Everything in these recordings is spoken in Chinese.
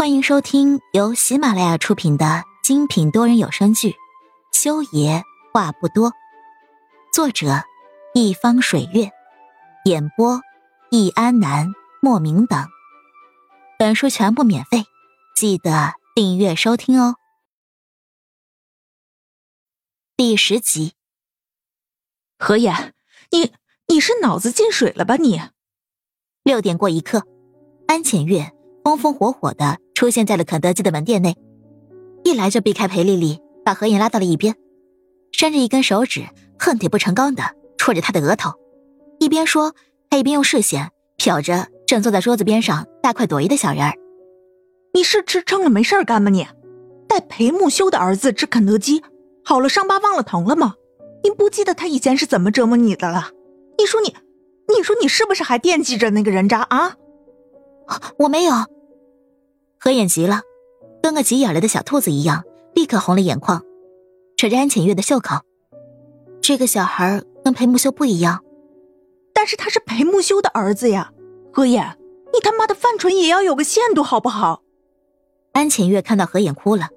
欢迎收听由喜马拉雅出品的精品多人有声剧《修爷话不多》，作者：一方水月，演播：易安南、莫名等。本书全部免费，记得订阅收听哦。第十集，何言，你你是脑子进水了吧？你六点过一刻，安浅月风风火火的。出现在了肯德基的门店内，一来就避开裴丽丽，把何影拉到了一边，伸着一根手指，恨铁不成钢的戳着她的额头，一边说，还一边用视线瞟着正坐在桌子边上大快朵颐的小人儿。你是吃撑了没事干吗？你带裴木修的儿子吃肯德基，好了伤疤忘了疼了吗？你不记得他以前是怎么折磨你的了？你说你，你说你是不是还惦记着那个人渣啊？我没有。何眼急了，跟个急眼了的小兔子一样，立刻红了眼眶，扯着安浅月的袖口。这个小孩跟裴木修不一样，但是他是裴木修的儿子呀。何眼，你他妈的犯蠢也要有个限度好不好？安浅月看到何眼哭了，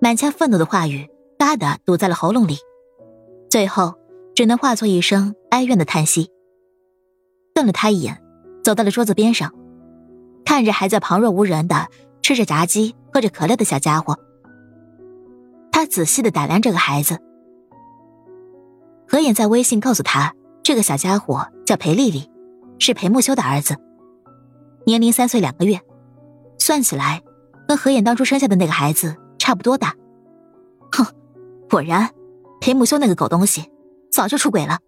满腔愤怒的话语嘎的堵在了喉咙里，最后只能化作一声哀怨的叹息。瞪了他一眼，走到了桌子边上，看着还在旁若无人的。吃着炸鸡，喝着可乐的小家伙，他仔细的打量这个孩子。何眼在微信告诉他，这个小家伙叫裴丽丽，是裴木修的儿子，年龄三岁两个月，算起来跟何眼当初生下的那个孩子差不多大。哼，果然，裴木修那个狗东西早就出轨了。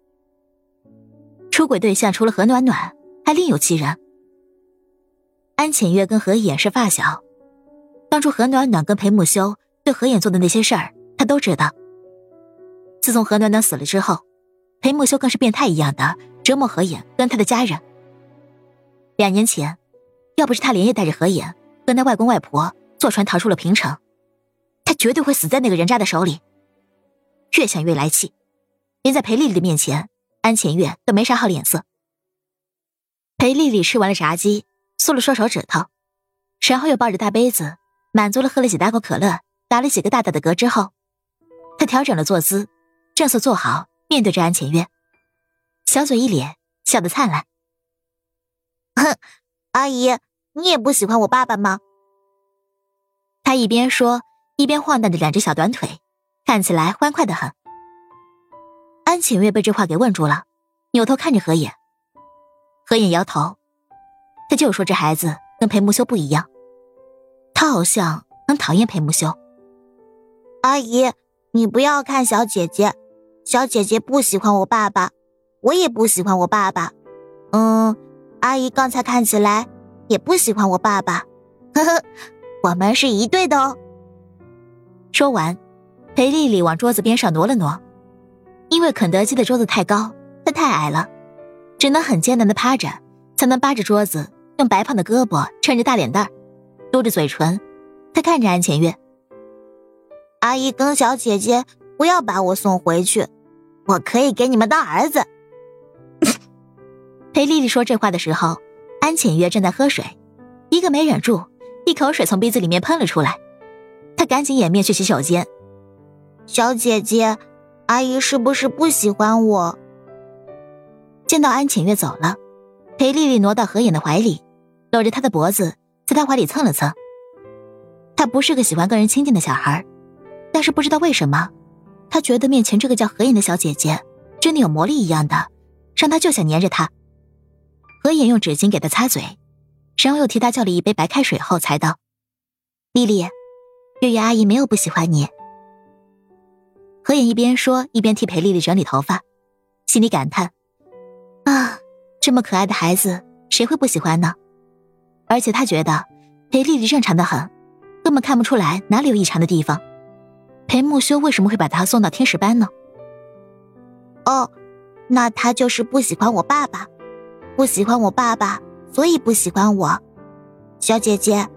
出轨对象除了何暖暖，还另有其人。安浅月跟何野是发小。当初何暖暖跟裴木修对何衍做的那些事儿，他都知道。自从何暖暖死了之后，裴木修更是变态一样的折磨何衍跟他的家人。两年前，要不是他连夜带着何衍跟他外公外婆坐船逃出了平城，他绝对会死在那个人渣的手里。越想越来气，连在裴丽丽的面前，安浅月都没啥好脸色。裴丽丽吃完了炸鸡，缩了缩手指头，然后又抱着大杯子。满足了喝了几大口可乐，打了几个大大的嗝之后，他调整了坐姿，正色坐好，面对着安浅月，小嘴一咧，笑得灿烂。哼，阿姨，你也不喜欢我爸爸吗？他一边说，一边晃荡着两只小短腿，看起来欢快的很。安浅月被这话给问住了，扭头看着何野。何野摇头，他就说这孩子跟裴木修不一样。他好像很讨厌裴木修。阿姨，你不要看小姐姐，小姐姐不喜欢我爸爸，我也不喜欢我爸爸。嗯，阿姨刚才看起来也不喜欢我爸爸。呵呵，我们是一对的哦。说完，裴丽丽往桌子边上挪了挪，因为肯德基的桌子太高，她太矮了，只能很艰难的趴着，才能扒着桌子，用白胖的胳膊撑着大脸蛋儿。嘟着嘴唇，他看着安浅月。阿姨跟小姐姐，不要把我送回去，我可以给你们当儿子。裴丽丽说这话的时候，安浅月正在喝水，一个没忍住，一口水从鼻子里面喷了出来。他赶紧掩面去洗手间。小姐姐，阿姨是不是不喜欢我？见到安浅月走了，裴丽丽挪到何影的怀里，搂着他的脖子。在他怀里蹭了蹭。他不是个喜欢跟人亲近的小孩，但是不知道为什么，他觉得面前这个叫何影的小姐姐真的有魔力一样的，让他就想黏着她。何影用纸巾给他擦嘴，然后又替他叫了一杯白开水后，才道：“丽丽，月月阿姨没有不喜欢你。”何影一边说一边替裴丽丽整理头发，心里感叹：“啊，这么可爱的孩子，谁会不喜欢呢？”而且他觉得裴丽丽正常的很，根本看不出来哪里有异常的地方。裴木修为什么会把她送到天使班呢？哦，那他就是不喜欢我爸爸，不喜欢我爸爸，所以不喜欢我。小姐姐，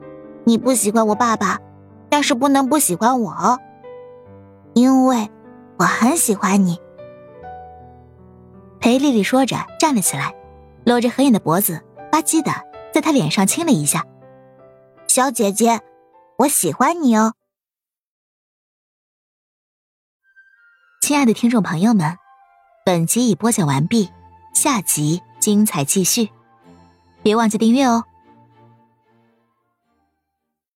你不喜欢我爸爸，但是不能不喜欢我，因为我很喜欢你。裴丽丽说着站了起来，搂着何影的脖子，吧唧的。在他脸上亲了一下，小姐姐，我喜欢你哦。亲爱的听众朋友们，本集已播讲完毕，下集精彩继续，别忘记订阅哦。